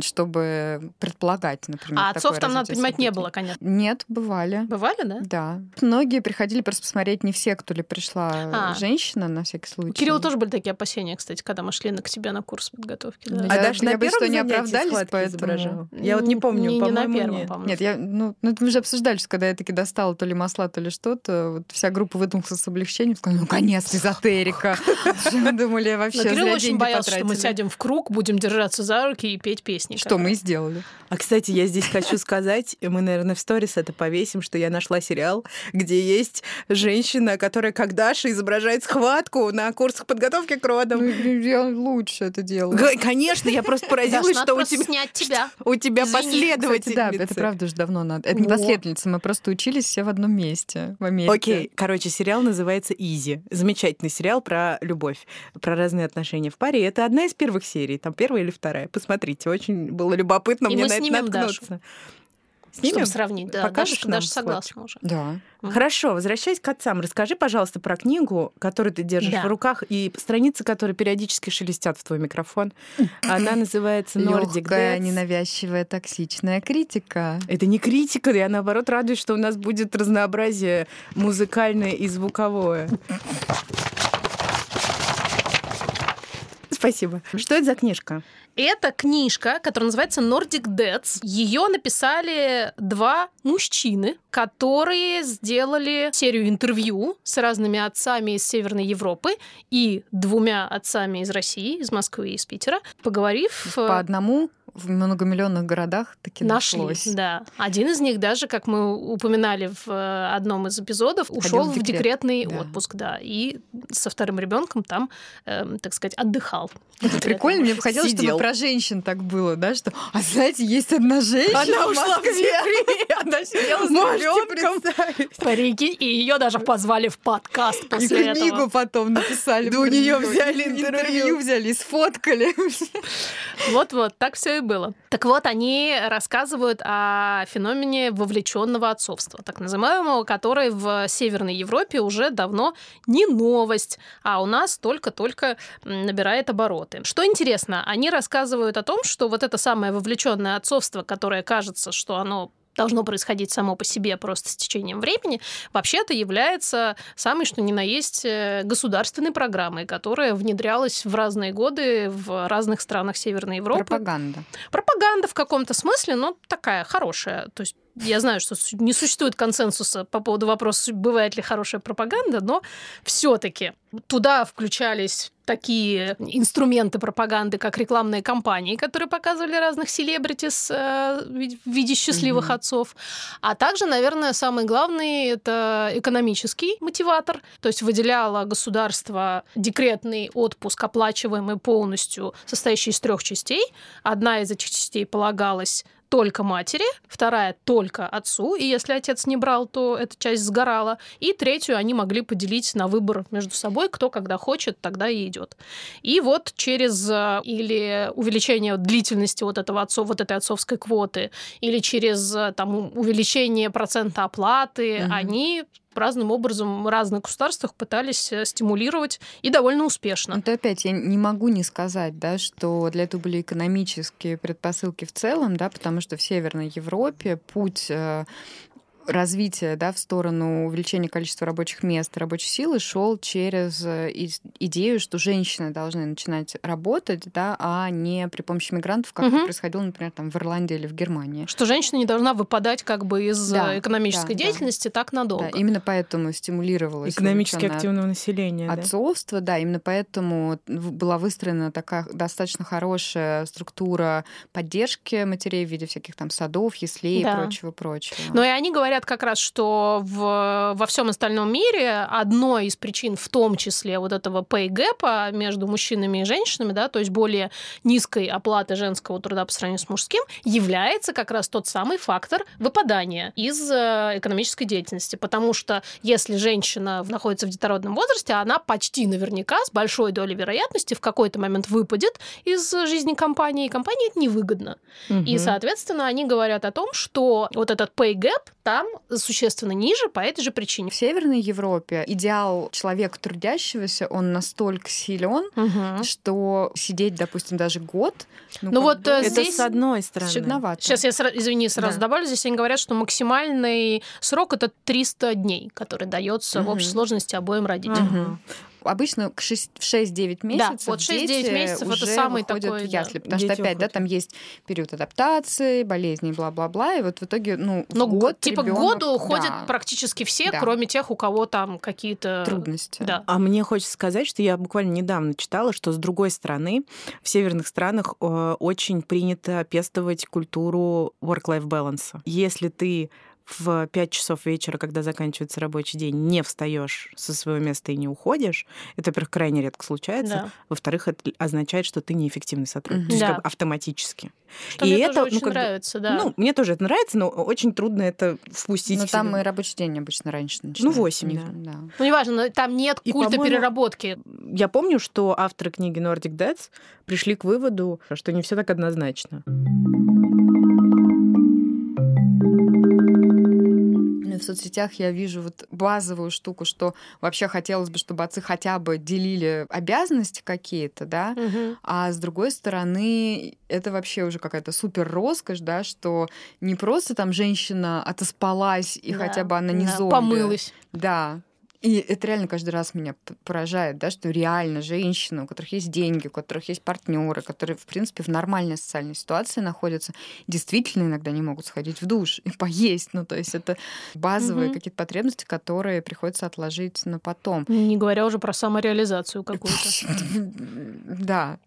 Speaker 2: чтобы предполагать, например,
Speaker 3: А отцов там, надо понимать, не было, конечно.
Speaker 2: Нет, бывали.
Speaker 3: Бывали, да?
Speaker 2: Да. Многие приходили просто посмотреть не в секту ли пришла
Speaker 3: А.
Speaker 2: женщина, на всякий случай.
Speaker 3: У Кирилла тоже были такие опасения, кстати, когда мы шли на, к тебе на курс подготовки. да.
Speaker 1: А
Speaker 2: Я-
Speaker 1: Даша
Speaker 2: я
Speaker 1: на первом
Speaker 2: что не оправдались, поэтому-
Speaker 1: изображала? Я вот не помню,
Speaker 3: не, не на
Speaker 1: по-моему,
Speaker 3: первом,
Speaker 1: нет.
Speaker 3: по-моему.
Speaker 2: Нет, я, ну, ну, мы уже обсуждали, что когда я таки достала то ли масла, то ли что-то, вот вся группа выдохнула с облегчением, сказала, ну, конец эзотерика. *laughs* Мы думали, вообще
Speaker 3: Но Кирилл
Speaker 2: зря
Speaker 3: очень боялся, что мы сядем в круг, будем держаться за руки и петь песни.
Speaker 2: Что мы и сделали.
Speaker 1: А, кстати, я здесь хочу сказать, мы, наверное, в сторис это повесим, что я нашла сериал, где есть женщина, которая, как Даша, изображает схватку на курсах подготовки к
Speaker 2: Ну,
Speaker 1: родам.
Speaker 2: я лучше это делаю.
Speaker 1: Конечно, я просто поразилась, что у тебя,
Speaker 3: снять тебя.
Speaker 1: у тебя.
Speaker 2: Кстати, да, это правда уже давно надо. Это не Последовательница, мы просто учились все в одном месте в Америке.
Speaker 1: Окей, короче, сериал называется «Изи». Замечательный сериал про любовь, про разные отношения в паре. И это одна из первых серий, там первая или вторая. Посмотрите, очень было любопытно
Speaker 3: И
Speaker 1: мне
Speaker 3: мы
Speaker 1: на это
Speaker 3: снимем Дашу.
Speaker 1: Наткнуться.
Speaker 3: Чтобы
Speaker 1: Снимем?
Speaker 3: сравнить, да.
Speaker 1: Покажешь
Speaker 3: Даша,
Speaker 1: нам схватку?
Speaker 3: согласна уже.
Speaker 2: Да.
Speaker 1: Хорошо, возвращаясь к отцам, расскажи, пожалуйста, про книгу, которую ты держишь
Speaker 3: Да.
Speaker 1: в руках, и страницы, которые периодически шелестят в твой микрофон. Она *clears throat* называется Nordic
Speaker 2: Легкая, ненавязчивая, токсичная критика.
Speaker 1: Это не критика, я наоборот радуюсь, что у нас будет разнообразие музыкальное и звуковое. Спасибо. Что это за книжка?
Speaker 3: Это книжка, которая называется Nordic Dads. Ее написали два мужчины, которые сделали серию интервью с разными отцами из Северной Европы и двумя отцами из России, из Москвы и из Питера, поговорив...
Speaker 2: По одному в многомиллионных городах таки
Speaker 3: Нашли,
Speaker 2: нашлось.
Speaker 3: да. Один из них даже, как мы упоминали в э, одном из эпизодов, ушел
Speaker 2: в
Speaker 3: в
Speaker 2: декрет.
Speaker 3: декретный
Speaker 2: Да.
Speaker 3: отпуск, да, и со вторым ребенком там, эм, так сказать, отдыхал. *laughs*
Speaker 2: Это прикольно, мне бы хотелось, чтобы
Speaker 1: Сидел.
Speaker 2: про женщин так было, да, что, а знаете, есть одна женщина
Speaker 1: Она
Speaker 2: в
Speaker 1: ушла в декрет. *laughs*
Speaker 2: она сидела с ребенком?
Speaker 3: Прикинь, и ее даже позвали в подкаст
Speaker 2: и
Speaker 3: после
Speaker 2: книгу
Speaker 3: этого.
Speaker 2: потом написали.
Speaker 1: Да у неё, взяли
Speaker 2: и
Speaker 1: интервью.
Speaker 2: взяли, и сфоткали.
Speaker 3: Вот-вот, так все и было. Так вот, они рассказывают о феномене вовлеченного отцовства, так называемого, который в Северной Европе уже давно не новость, а у нас только-только набирает обороты. Что интересно, они рассказывают о том, что вот это самое вовлеченное отцовство, которое кажется, что оно должно происходить само по себе просто с течением времени, вообще-то является самой что ни на есть э, государственной программой, которая внедрялась в разные годы в разных странах Северной Европы.
Speaker 2: Пропаганда.
Speaker 3: Пропаганда в каком-то смысле, но такая хорошая. То есть я знаю, что не существует консенсуса по поводу вопроса, бывает ли хорошая пропаганда, но все-таки туда включались такие инструменты пропаганды, как рекламные кампании, которые показывали разных селебритис э, в виде счастливых
Speaker 2: Мгм.
Speaker 3: отцов. А также, наверное, самый главный это экономический мотиватор. То есть выделяло государство декретный отпуск, оплачиваемый полностью, состоящий из трех частей. Одна из этих частей полагалась только матери, вторая только отцу, и если отец не брал, то эта часть сгорала, и третью они могли поделить на выбор между собой, кто когда хочет, тогда и идет. И вот через э, или увеличение длительности вот этого отцов, вот этой отцовской квоты, или через э, там увеличение процента оплаты,
Speaker 2: Мгм.
Speaker 3: они разным образом в разных государствах пытались э, стимулировать и довольно успешно.
Speaker 2: Это опять я не могу не сказать, да, что для этого были экономические предпосылки в целом, да, потому что в Северной Европе путь развития да, в сторону увеличения количества рабочих мест и рабочей силы шел через э, идею, что женщины должны начинать работать, да, а не при помощи мигрантов, как
Speaker 3: Мгм.
Speaker 2: это происходило, например, там, в Ирландии или в Германии.
Speaker 3: Что женщина не должна выпадать как бы из
Speaker 2: Да,
Speaker 3: э, экономической
Speaker 2: да, да.
Speaker 3: деятельности так надолго.
Speaker 2: Да, именно поэтому стимулировалось
Speaker 1: Экономически активного населения. да.
Speaker 2: отцовство, да, именно поэтому была выстроена такая достаточно хорошая структура поддержки матерей в виде всяких там садов, яслей
Speaker 3: Да.
Speaker 2: и прочего-прочего.
Speaker 3: Но и они говорят говорят как раз, что в, во всем остальном мире одной из причин, в том числе вот этого pay gap между мужчинами и женщинами, да, то есть более низкой оплаты женского труда по сравнению с мужским, является как раз тот самый фактор выпадания из э, экономической деятельности. Потому что если женщина находится в детородном возрасте, она почти наверняка с большой долей вероятности в какой-то момент выпадет из жизни компании, и компании это невыгодно. Угу. И, соответственно, они говорят о том, что вот этот pay gap там существенно ниже по этой же причине.
Speaker 2: В Северной Европе идеал человека трудящегося, он настолько силен, угу. что сидеть, допустим, даже год.
Speaker 3: Ну, ну вот бы,
Speaker 4: это здесь с одной стороны.
Speaker 2: Чудновато.
Speaker 3: Сейчас я, извини, сразу да. добавлю. Здесь они говорят, что максимальный срок это 300 дней, который дается угу. в общей сложности обоим родителям.
Speaker 2: Угу обычно в 6-9 месяцев
Speaker 3: да, вот 6-9 месяцев это самый такой
Speaker 2: в ясли, да, потому что опять, уходят. да, там есть период адаптации, болезней, бла-бла-бла, и вот в итоге, ну,
Speaker 3: Но
Speaker 2: год
Speaker 3: типа
Speaker 2: ребенок,
Speaker 3: году уходят да. практически все, да. кроме тех, у кого там какие-то
Speaker 2: трудности.
Speaker 3: Да.
Speaker 4: А мне хочется сказать, что я буквально недавно читала, что с другой стороны в северных странах э, очень принято пестовать культуру work-life balance. Если ты в 5 часов вечера, когда заканчивается рабочий день, не встаешь со своего места и не уходишь, это, во-первых, крайне редко случается. Да. Во-вторых, это означает, что ты неэффективный сотрудник. Mm-hmm. То есть
Speaker 3: да.
Speaker 4: как бы автоматически.
Speaker 3: Что и мне это, тоже ну, очень нравится, да.
Speaker 4: Ну, мне тоже это нравится, но очень трудно это впустить.
Speaker 2: Но там и рабочий день обычно раньше начинается.
Speaker 4: Ну, 8, да.
Speaker 3: да. Ну, неважно, там нет и, культа переработки.
Speaker 4: Я помню, что авторы книги Nordic Dads пришли к выводу, что не все так однозначно.
Speaker 2: В соцсетях я вижу вот базовую штуку, что вообще хотелось бы, чтобы отцы хотя бы делили обязанности какие-то, да, угу. а с другой стороны, это вообще уже какая-то супер роскошь, да, что не просто там женщина отоспалась и да, хотя бы она не да, зомби.
Speaker 3: Помылась.
Speaker 2: Да, и это реально каждый раз меня поражает, да, что реально женщины, у которых есть деньги, у которых есть партнеры, которые, в принципе, в нормальной социальной ситуации находятся, действительно иногда не могут сходить в душ и поесть. Ну, то есть это базовые угу. какие-то потребности, которые приходится отложить на потом.
Speaker 3: Не говоря уже про самореализацию какую-то. *laughs*
Speaker 2: Да,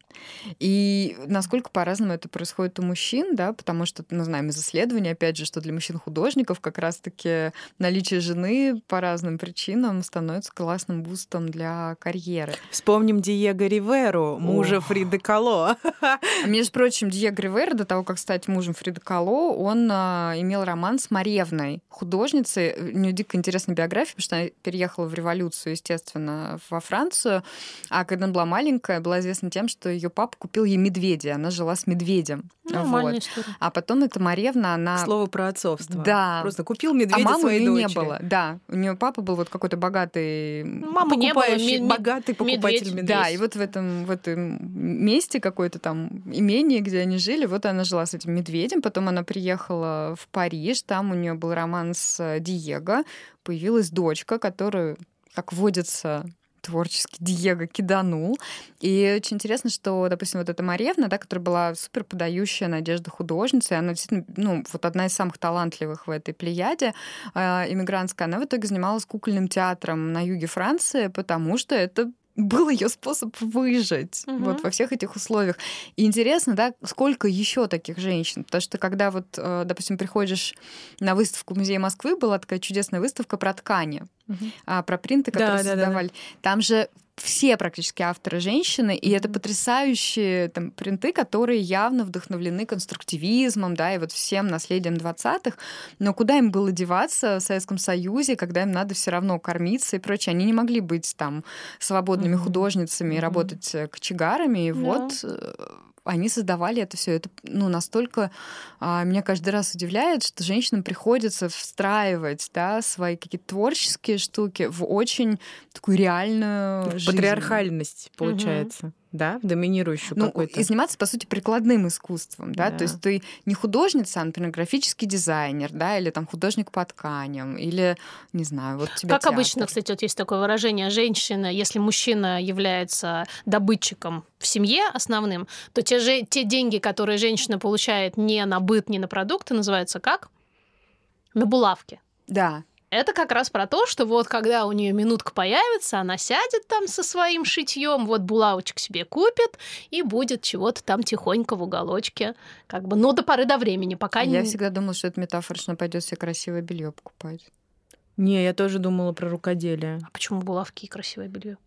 Speaker 2: и насколько по-разному это происходит у мужчин, да, потому что мы знаем из исследований, опять же, что для мужчин-художников как раз-таки наличие жены по разным причинам становится классным бустом для карьеры.
Speaker 4: Вспомним Диего Риверу, мужа Ох. Фриды Кало.
Speaker 2: А, между прочим, Диего Ривера, до того, как стать мужем Фриды Кало, он а, имел роман с Маревной, художницей. У нее дико интересная биография, потому что она переехала в революцию, естественно, во Францию, а когда она была маленькая, была известна тем, что ее папа купил ей медведя, она жила с медведем.
Speaker 3: Нормальная вот. история.
Speaker 2: А потом эта Маревна, она...
Speaker 4: Слово про отцовство.
Speaker 2: Да.
Speaker 4: Просто купил медведя а мамы своей
Speaker 2: дочери. не было, да. У нее папа был вот какой-то богатый...
Speaker 3: Мама не было,
Speaker 4: ми- богатый покупатель медведя.
Speaker 2: Да, и вот в этом, в этом месте какое-то там имение, где они жили, вот она жила с этим медведем, потом она приехала в Париж, там у нее был роман с Диего, появилась дочка, которую как водится творчески Диего киданул. И очень интересно, что, допустим, вот эта Маревна, да, которая была супер подающая надежда художница, и она действительно, ну, вот одна из самых талантливых в этой плеяде э, иммигрантская, она в итоге занималась кукольным театром на юге Франции, потому что это был ее способ выжить угу. вот во всех этих условиях. И интересно, да, сколько еще таких женщин, потому что когда вот, э, допустим, приходишь на выставку музея Москвы, была такая чудесная выставка про ткани, угу. про принты, которые да, создавали. Да, да. Там же все практически авторы женщины, и это потрясающие там, принты, которые явно вдохновлены конструктивизмом, да, и вот всем наследием 20-х. Но куда им было деваться в Советском Союзе, когда им надо все равно кормиться и прочее? Они не могли быть там свободными mm-hmm. художницами и mm-hmm. работать э, кочегарами. И yeah. вот э, они создавали это все. Это ну, настолько а, меня каждый раз удивляет, что женщинам приходится встраивать да, свои какие-то творческие штуки в очень такую реальную жизнь.
Speaker 4: Патриархальность, получается. Угу да, в доминирующую
Speaker 2: ну,
Speaker 4: какую-то.
Speaker 2: И заниматься, по сути, прикладным искусством, да? да, то есть ты не художница, а, например, графический дизайнер, да, или там художник по тканям, или, не знаю, вот тебе
Speaker 3: Как
Speaker 2: театр.
Speaker 3: обычно, кстати, вот есть такое выражение, женщина, если мужчина является добытчиком в семье основным, то те, же, те деньги, которые женщина получает не на быт, не на продукты, называются как? На булавки.
Speaker 2: Да,
Speaker 3: Это как раз про то, что вот когда у нее минутка появится, она сядет там со своим шитьем, вот булавочек себе купит и будет чего-то там тихонько в уголочке, как бы, но до поры до времени, пока
Speaker 2: Я
Speaker 3: не...
Speaker 2: всегда думала, что это метафора, что она пойдет себе красивое белье покупать.
Speaker 4: Не, я тоже думала про рукоделие.
Speaker 3: А почему булавки и красивое белье?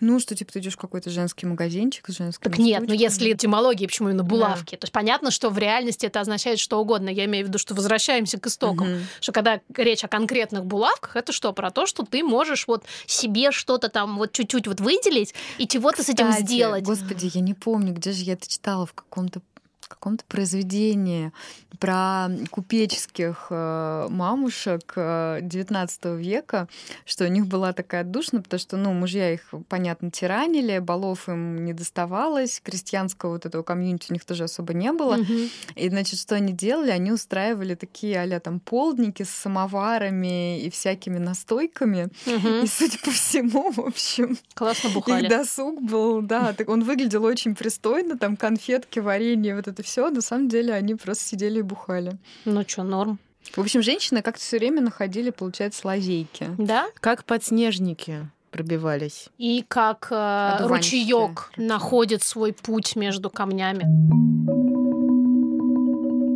Speaker 2: Ну, что типа ты идешь в какой-то женский магазинчик с женскими
Speaker 3: Так нет, ну если этимология, почему именно булавки? То есть понятно, что в реальности это означает что угодно. Я имею в виду, что возвращаемся к истокам.
Speaker 2: Мгм.
Speaker 3: Что когда речь о конкретных булавках, это что? Про то, что ты можешь вот себе что-то там вот чуть-чуть вот выделить и чего-то с этим сделать.
Speaker 2: Господи, я не помню, где же я это читала в каком-то каком-то произведении про купеческих э, мамушек э, 19 века, что у них была такая душна, потому что, ну, мужья их, понятно, тиранили, балов им не доставалось, крестьянского вот этого комьюнити у них тоже особо не было.
Speaker 3: Мгм.
Speaker 2: И, значит, что они делали? Они устраивали такие а там полдники с самоварами и всякими настойками.
Speaker 3: Мгм.
Speaker 2: И, судя по всему, в общем,
Speaker 3: Классно бухали.
Speaker 2: их досуг был, да, так он выглядел очень пристойно, там конфетки, варенье, вот это все. На самом деле они просто сидели и бухали.
Speaker 3: Ну что, норм.
Speaker 2: В общем, женщины как-то все время находили, получается, лазейки.
Speaker 3: Да?
Speaker 4: Как подснежники пробивались.
Speaker 3: И как э, ручеек находит свой путь между камнями.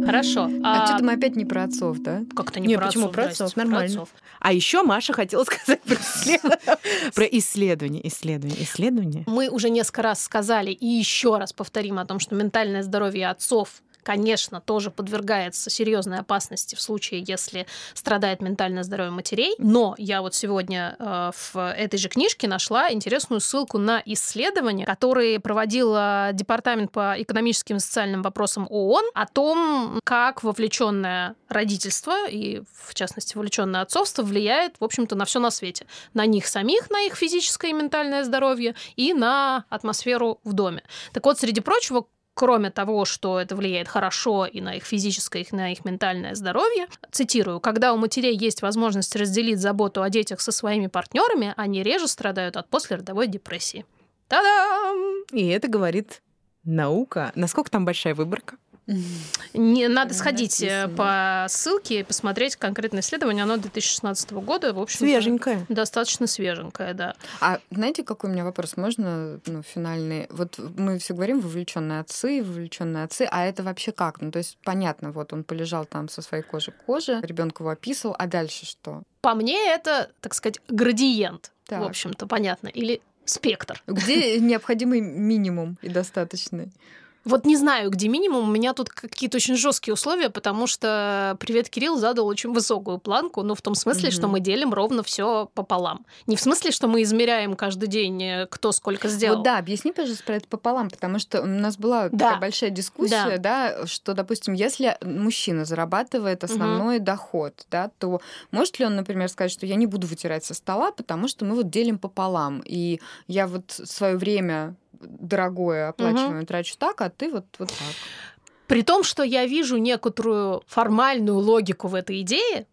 Speaker 3: Хорошо.
Speaker 2: А,
Speaker 3: А,
Speaker 2: что-то мы опять не про отцов, да?
Speaker 3: как-то не,
Speaker 4: Не,
Speaker 3: про
Speaker 4: почему?
Speaker 3: отцов,
Speaker 4: Про отцов, нормально.
Speaker 3: отцов.
Speaker 4: А еще Маша хотела *laughs* сказать про. Про исследование, исследование, исследование.
Speaker 3: Мы уже несколько раз сказали и еще раз повторим о том, что ментальное здоровье отцов конечно, тоже подвергается серьезной опасности в случае, если страдает ментальное здоровье матерей. Но я вот сегодня э, в этой же книжке нашла интересную ссылку на исследования, которые проводил Департамент по экономическим и социальным вопросам ООН о том, как вовлеченное родительство и, в частности, вовлеченное отцовство влияет, в общем-то, на все на свете. На них самих, на их физическое и ментальное здоровье и на атмосферу в доме. Так вот, среди прочего, кроме того, что это влияет хорошо и на их физическое, и на их ментальное здоровье, цитирую, когда у матерей есть возможность разделить заботу о детях со своими партнерами, они реже страдают от послеродовой депрессии. Та-дам!
Speaker 4: И это говорит наука. Насколько там большая выборка?
Speaker 3: Не, надо
Speaker 2: Там
Speaker 3: сходить э,
Speaker 2: написано.
Speaker 3: по ссылке и посмотреть конкретное исследование. Оно 2016 года, в общем
Speaker 4: Свеженькая.
Speaker 3: достаточно свеженькое, да.
Speaker 2: А знаете, какой у меня вопрос? Можно, ну, финальный? Вот мы все говорим вовлеченные отцы, вовлеченные отцы, а это вообще как? Ну, то есть понятно, вот он полежал там со своей кожи к коже, ребенок его описывал, а дальше что?
Speaker 3: По мне, это, так сказать, градиент,
Speaker 2: Так.
Speaker 3: в общем-то, понятно, или спектр.
Speaker 2: Где необходимый минимум и достаточный?
Speaker 3: Вот не знаю, где минимум. У меня тут какие-то очень жесткие условия, потому что привет Кирилл задал очень высокую планку, ну в том смысле, что
Speaker 2: Мгм.
Speaker 3: мы делим ровно все пополам. Не в смысле, что мы измеряем каждый день, э, кто сколько сделал.
Speaker 2: Вот да, объясни, пожалуйста, про это пополам, потому что у нас была
Speaker 3: Да.
Speaker 2: такая большая дискуссия, да. что, допустим, если мужчина зарабатывает основной доход, да, то может ли он, например, сказать, что я не буду вытирать со стола, потому что мы вот делим пополам, и я вот свое время дорогое оплачиваю, трачу так, а ты вот, вот так.
Speaker 3: При том, что я вижу некоторую формальную логику в этой идее,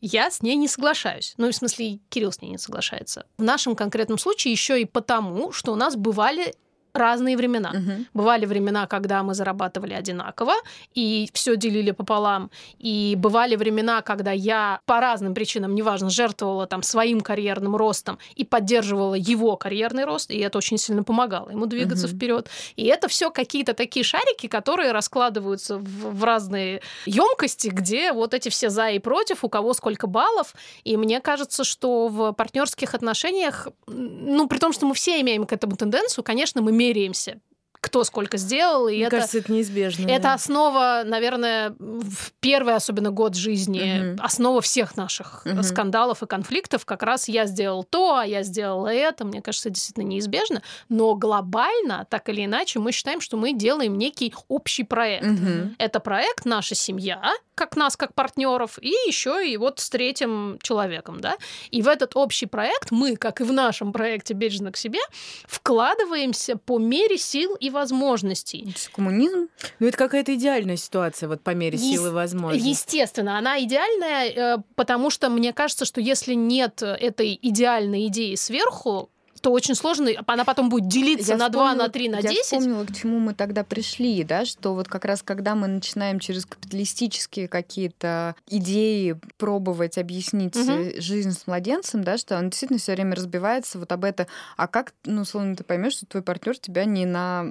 Speaker 3: я с ней не соглашаюсь. Ну, в смысле, Кирилл с ней не соглашается. В нашем конкретном случае еще и потому, что у нас бывали разные времена.
Speaker 2: Мгм.
Speaker 3: Бывали времена, когда мы зарабатывали одинаково и все делили пополам. И бывали времена, когда я по разным причинам, неважно, жертвовала там своим карьерным ростом и поддерживала его карьерный рост, и это очень сильно помогало ему двигаться
Speaker 2: Мгм.
Speaker 3: вперед. И это все какие-то такие шарики, которые раскладываются в, в разные емкости, где вот эти все за и против, у кого сколько баллов. И мне кажется, что в партнерских отношениях, ну, при том, что мы все имеем к этому тенденцию, конечно, мы меряемся кто сколько сделал, и
Speaker 4: Мне
Speaker 3: это,
Speaker 4: кажется, это неизбежно.
Speaker 3: это
Speaker 4: да.
Speaker 3: основа, наверное, в первый особенно год жизни,
Speaker 2: Мгм.
Speaker 3: основа всех наших
Speaker 2: Мгм.
Speaker 3: скандалов и конфликтов. Как раз я сделал то, а я сделала это. Мне кажется, это действительно неизбежно. Но глобально, так или иначе, мы считаем, что мы делаем некий общий проект.
Speaker 2: Мгм.
Speaker 3: Это проект наша семья, как нас, как партнеров, и еще и вот с третьим человеком, да. И в этот общий проект мы, как и в нашем проекте «Бережно к себе», вкладываемся по мере сил и возможностей.
Speaker 2: То есть Коммунизм?
Speaker 4: Ну, это какая-то идеальная ситуация, вот по мере
Speaker 3: Ес-
Speaker 4: силы возможностей.
Speaker 3: Естественно, она идеальная, э, потому что мне кажется, что если нет этой идеальной идеи сверху, то очень сложно. Она потом будет делиться
Speaker 2: Я
Speaker 3: на 2,
Speaker 2: вспомнила-
Speaker 3: на 3, на
Speaker 2: я
Speaker 3: 10.
Speaker 2: вспомнила, к чему мы тогда пришли, да, что вот как раз когда мы начинаем через капиталистические какие-то идеи пробовать объяснить э, жизнь с младенцем, да, что он действительно все время разбивается вот об это, а как, ну, условно, ты поймешь, что твой партнер тебя не на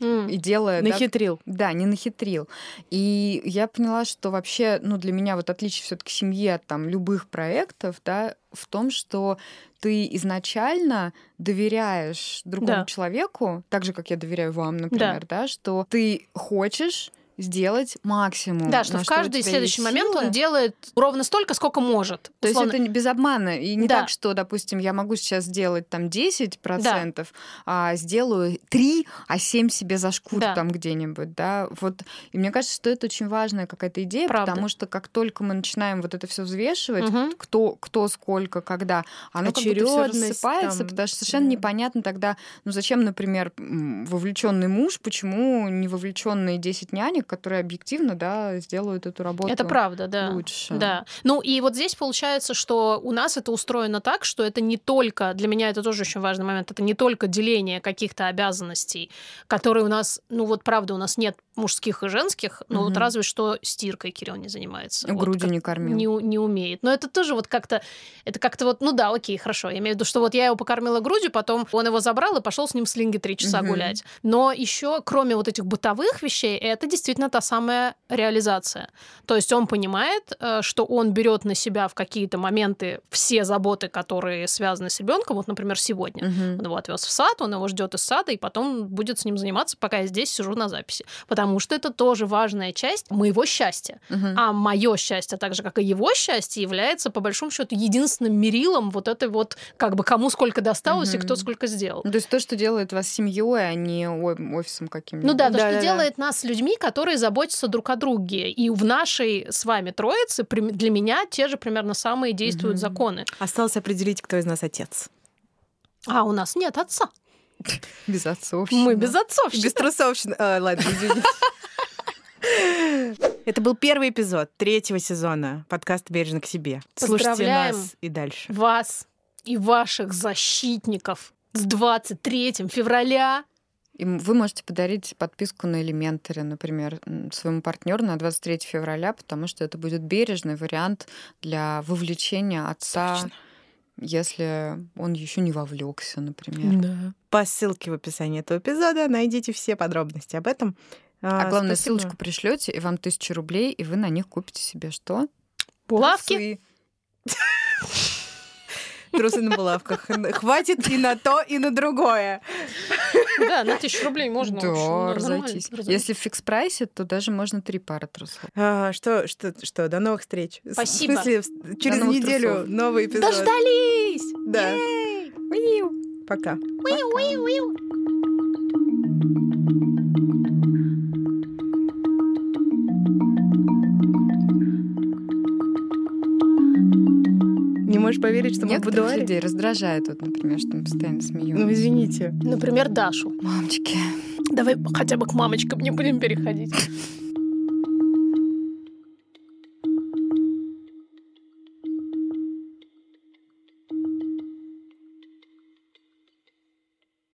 Speaker 2: и делает, да,
Speaker 4: Нахитрил.
Speaker 2: да, не нахитрил. И я поняла, что вообще, ну, для меня вот отличие все таки семьи от там любых проектов, да, в том, что ты изначально доверяешь другому
Speaker 3: Да.
Speaker 2: человеку, так же, как я доверяю вам, например, да, что ты хочешь сделать максимум.
Speaker 3: Да, что в каждый следующий
Speaker 2: есть
Speaker 3: момент он делает ровно столько, сколько может.
Speaker 2: То есть
Speaker 3: Условно.
Speaker 2: это не без обмана. И не
Speaker 3: Да.
Speaker 2: так, что, допустим, я могу сейчас сделать там 10%, а сделаю 3, а 7 себе за шкуру
Speaker 3: Да.
Speaker 2: там где-нибудь, да. Вот. И мне кажется, что это очень важная какая-то идея,
Speaker 3: Правда.
Speaker 2: потому что как только мы начинаем вот это все взвешивать,
Speaker 3: Мгм.
Speaker 2: кто, кто сколько, когда, оно как бы всё
Speaker 4: Очередность
Speaker 2: рассыпается,
Speaker 4: там,
Speaker 2: потому что совершенно
Speaker 4: да.
Speaker 2: непонятно тогда, ну зачем, например, вовлеченный муж, почему не вовлеченные 10 нянек, которые объективно, да, сделают эту работу
Speaker 3: Это правда, да.
Speaker 2: лучше.
Speaker 3: Да. Ну и вот здесь получается, что у нас это устроено так, что это не только, для меня это тоже очень важный момент, это не только деление каких-то обязанностей, которые у нас, ну вот правда, у нас нет мужских и женских, но вот
Speaker 2: Мгм.
Speaker 3: разве что стиркой Кирилл не занимается. Вот
Speaker 2: Грудью
Speaker 3: как-
Speaker 2: не кормил.
Speaker 3: не, не умеет. Но это тоже вот как-то, это как-то вот, ну да, окей, хорошо. Я имею в виду, что вот я его покормила грудью, потом он его забрал и пошел с ним в слинге три часа
Speaker 2: Мгм.
Speaker 3: гулять. Но еще, кроме вот этих бытовых вещей, это действительно та самая реализация. То есть он понимает, э, что он берет на себя в какие-то моменты все заботы, которые связаны с ребенком. Вот, например, сегодня.
Speaker 2: Мгм.
Speaker 3: Он его отвез в сад, он его ждет из сада, и потом будет с ним заниматься, пока я здесь сижу на записи. Потому что это тоже важная часть моего счастья.
Speaker 2: Мгм.
Speaker 3: А мое счастье, так же как и его счастье, является по большому счету единственным мерилом вот этой вот как бы кому сколько досталось и
Speaker 2: Мгм.
Speaker 3: кто сколько сделал.
Speaker 2: Ну, то есть то, что делает вас семьей, а не офисом каким-нибудь.
Speaker 3: Ну да, то, что
Speaker 4: Да-да-да.
Speaker 3: делает нас людьми, которые заботятся друг о друге. И в нашей с вами троице для меня те же примерно самые действуют
Speaker 2: Мгм.
Speaker 3: законы.
Speaker 4: Осталось определить, кто из нас отец.
Speaker 3: А у нас нет отца.
Speaker 2: Без отцов.
Speaker 3: Мы без отцов.
Speaker 4: Без трусовщины. А, ладно, извини. *laughs* Это был первый эпизод третьего сезона подкаста «Бережно к себе». Слушайте нас и дальше.
Speaker 3: Вас и ваших защитников с 23 февраля.
Speaker 2: И вы можете подарить подписку на Элементаре, например, своему партнеру на 23 февраля, потому что это будет бережный вариант для вовлечения отца,
Speaker 4: Точно.
Speaker 2: если он еще не вовлекся, например.
Speaker 3: Да.
Speaker 4: По ссылке в описании этого эпизода найдите все подробности об этом.
Speaker 2: А главное,
Speaker 4: спасибо.
Speaker 2: ссылочку пришлете, и вам тысячу рублей, и вы на них купите себе что?
Speaker 3: Булавки. *laughs*
Speaker 2: Трусы.
Speaker 4: На булавках. Хватит и на то, и на другое.
Speaker 3: Да, на тысячу рублей можно.
Speaker 2: Да, разойтись. Если в фикс-прайсе, то даже можно три пары трусов.
Speaker 4: А, что, что, что, до новых встреч.
Speaker 3: Спасибо.
Speaker 4: В смысле, через
Speaker 2: новых
Speaker 4: неделю
Speaker 2: трусов.
Speaker 4: новый эпизод.
Speaker 3: Дождались!
Speaker 4: Да. Пока. Не можешь поверить, что мы в будуаре?
Speaker 2: людей раздражает, вот, например, что мы постоянно смеемся.
Speaker 4: Ну, извините.
Speaker 3: Например, Дашу.
Speaker 2: Мамочки.
Speaker 3: Давай хотя бы к мамочкам не будем переходить. *laughs*